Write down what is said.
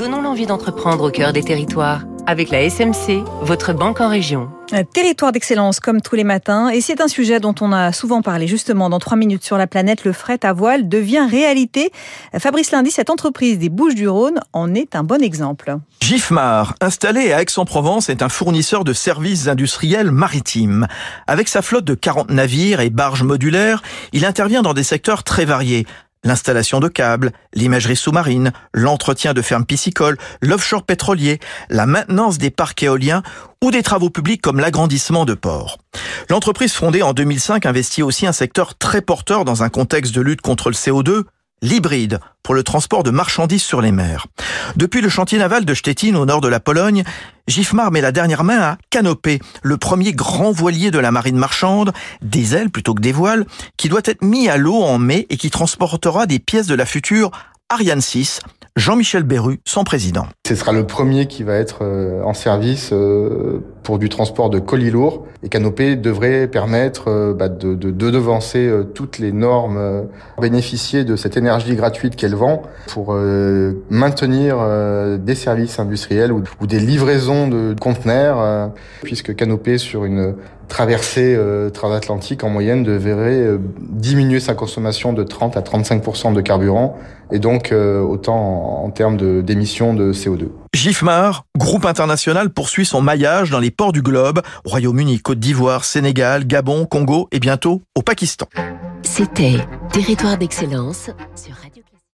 Donnons l'envie d'entreprendre au cœur des territoires. Avec la SMC, votre banque en région. Un territoire d'excellence comme tous les matins. Et c'est un sujet dont on a souvent parlé justement dans 3 minutes sur la planète. Le fret à voile devient réalité. Fabrice Lundi, cette entreprise des Bouches du Rhône en est un bon exemple. Gifmar, installé à Aix-en-Provence, est un fournisseur de services industriels maritimes. Avec sa flotte de 40 navires et barges modulaires, il intervient dans des secteurs très variés l'installation de câbles, l'imagerie sous-marine, l'entretien de fermes piscicoles, l'offshore pétrolier, la maintenance des parcs éoliens ou des travaux publics comme l'agrandissement de ports. L'entreprise fondée en 2005 investit aussi un secteur très porteur dans un contexte de lutte contre le CO2, l'hybride pour le transport de marchandises sur les mers. Depuis le chantier naval de Stettin au nord de la Pologne, Gifmar met la dernière main à Canopé, le premier grand voilier de la marine marchande, des ailes plutôt que des voiles, qui doit être mis à l'eau en mai et qui transportera des pièces de la future Ariane 6, Jean-Michel Berru, son président. Ce sera le premier qui va être euh, en service euh, pour du transport de colis lourds. Et Canopé devrait permettre euh, bah, de, de, de, devancer toutes les normes, bénéficier de cette énergie gratuite qu'elle vend pour maintenir des services industriels ou, ou, des livraisons de conteneurs, puisque Canopé sur une traversée transatlantique en moyenne devrait diminuer sa consommation de 30 à 35% de carburant et donc autant en, termes d'émissions de, CO2. Gifmar, groupe international, poursuit son maillage dans les ports du globe, Royaume-Uni, Côte d'Ivoire, Sénégal, Gabon, Congo et bientôt au Pakistan. C'était Territoire d'excellence sur